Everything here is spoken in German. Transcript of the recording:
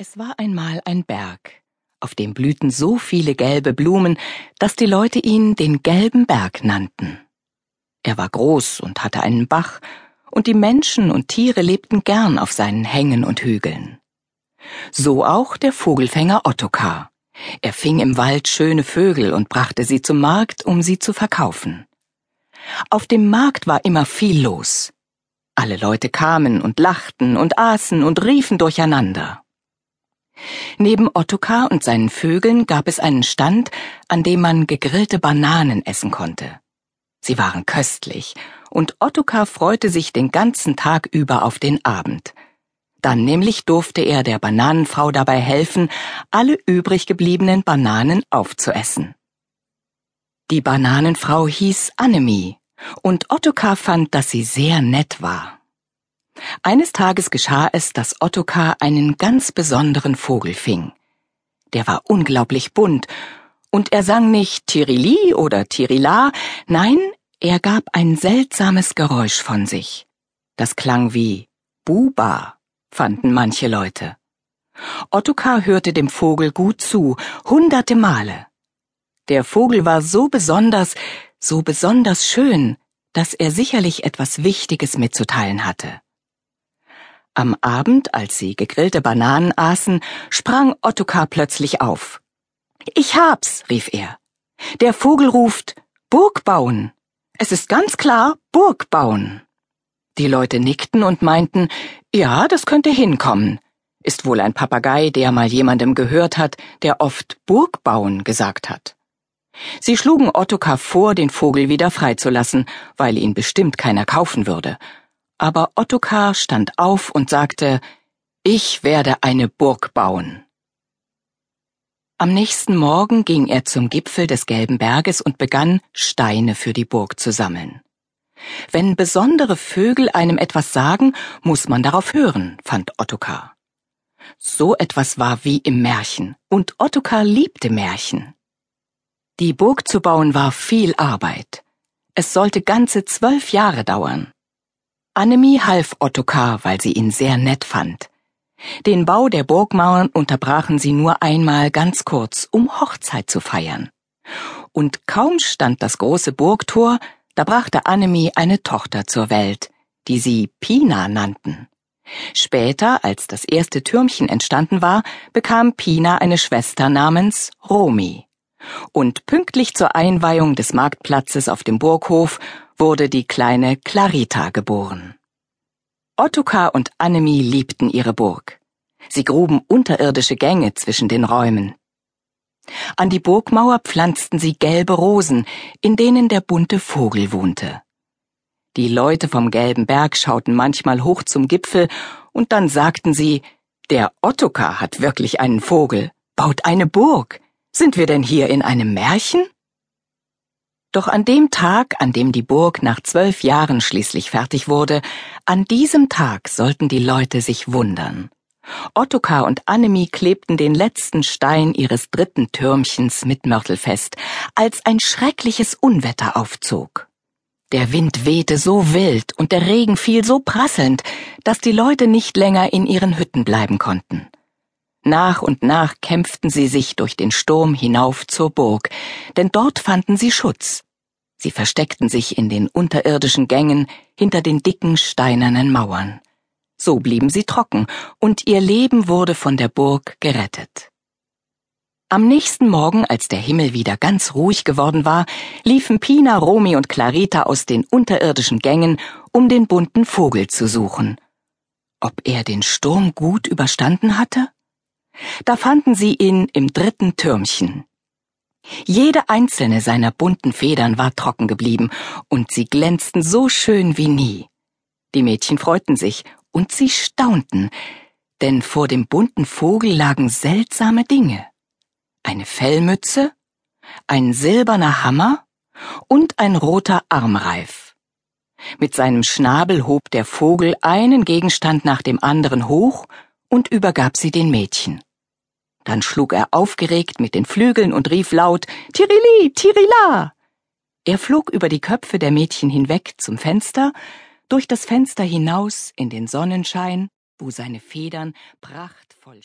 Es war einmal ein Berg, auf dem blühten so viele gelbe Blumen, dass die Leute ihn den gelben Berg nannten. Er war groß und hatte einen Bach, und die Menschen und Tiere lebten gern auf seinen Hängen und Hügeln. So auch der Vogelfänger Ottokar. Er fing im Wald schöne Vögel und brachte sie zum Markt, um sie zu verkaufen. Auf dem Markt war immer viel los. Alle Leute kamen und lachten und aßen und riefen durcheinander. Neben Ottokar und seinen Vögeln gab es einen Stand, an dem man gegrillte Bananen essen konnte. Sie waren köstlich, und Ottokar freute sich den ganzen Tag über auf den Abend. Dann nämlich durfte er der Bananenfrau dabei helfen, alle übrig gebliebenen Bananen aufzuessen. Die Bananenfrau hieß Annemie, und Ottokar fand, dass sie sehr nett war. Eines Tages geschah es, dass Ottokar einen ganz besonderen Vogel fing. Der war unglaublich bunt, und er sang nicht Tirili oder Tirila, nein, er gab ein seltsames Geräusch von sich. Das klang wie Buba, fanden manche Leute. Ottokar hörte dem Vogel gut zu, hunderte Male. Der Vogel war so besonders, so besonders schön, dass er sicherlich etwas Wichtiges mitzuteilen hatte. Am Abend, als sie gegrillte Bananen aßen, sprang Ottokar plötzlich auf. Ich hab's, rief er. Der Vogel ruft Burg bauen. Es ist ganz klar Burg bauen. Die Leute nickten und meinten, ja, das könnte hinkommen. Ist wohl ein Papagei, der mal jemandem gehört hat, der oft Burg bauen gesagt hat. Sie schlugen Ottokar vor, den Vogel wieder freizulassen, weil ihn bestimmt keiner kaufen würde, aber Ottokar stand auf und sagte, ich werde eine Burg bauen. Am nächsten Morgen ging er zum Gipfel des gelben Berges und begann, Steine für die Burg zu sammeln. Wenn besondere Vögel einem etwas sagen, muss man darauf hören, fand Ottokar. So etwas war wie im Märchen, und Ottokar liebte Märchen. Die Burg zu bauen war viel Arbeit. Es sollte ganze zwölf Jahre dauern. Annemie half Ottokar, weil sie ihn sehr nett fand. Den Bau der Burgmauern unterbrachen sie nur einmal ganz kurz, um Hochzeit zu feiern. Und kaum stand das große Burgtor, da brachte Annemie eine Tochter zur Welt, die sie Pina nannten. Später, als das erste Türmchen entstanden war, bekam Pina eine Schwester namens Romi. Und pünktlich zur Einweihung des Marktplatzes auf dem Burghof wurde die kleine Clarita geboren. Ottokar und Annemie liebten ihre Burg. Sie gruben unterirdische Gänge zwischen den Räumen. An die Burgmauer pflanzten sie gelbe Rosen, in denen der bunte Vogel wohnte. Die Leute vom gelben Berg schauten manchmal hoch zum Gipfel, und dann sagten sie, der Ottokar hat wirklich einen Vogel, baut eine Burg. Sind wir denn hier in einem Märchen? Doch an dem Tag, an dem die Burg nach zwölf Jahren schließlich fertig wurde, an diesem Tag sollten die Leute sich wundern. Ottokar und Annemie klebten den letzten Stein ihres dritten Türmchens mit Mörtel fest, als ein schreckliches Unwetter aufzog. Der Wind wehte so wild und der Regen fiel so prasselnd, dass die Leute nicht länger in ihren Hütten bleiben konnten. Nach und nach kämpften sie sich durch den Sturm hinauf zur Burg, denn dort fanden sie Schutz. Sie versteckten sich in den unterirdischen Gängen hinter den dicken steinernen Mauern. So blieben sie trocken, und ihr Leben wurde von der Burg gerettet. Am nächsten Morgen, als der Himmel wieder ganz ruhig geworden war, liefen Pina, Romi und Clarita aus den unterirdischen Gängen, um den bunten Vogel zu suchen. Ob er den Sturm gut überstanden hatte? Da fanden sie ihn im dritten Türmchen. Jede einzelne seiner bunten Federn war trocken geblieben, und sie glänzten so schön wie nie. Die Mädchen freuten sich, und sie staunten, denn vor dem bunten Vogel lagen seltsame Dinge. Eine Fellmütze, ein silberner Hammer und ein roter Armreif. Mit seinem Schnabel hob der Vogel einen Gegenstand nach dem anderen hoch und übergab sie den Mädchen. Dann schlug er aufgeregt mit den Flügeln und rief laut Tirili, Tirila. Er flog über die Köpfe der Mädchen hinweg zum Fenster, durch das Fenster hinaus in den Sonnenschein, wo seine Federn prachtvoll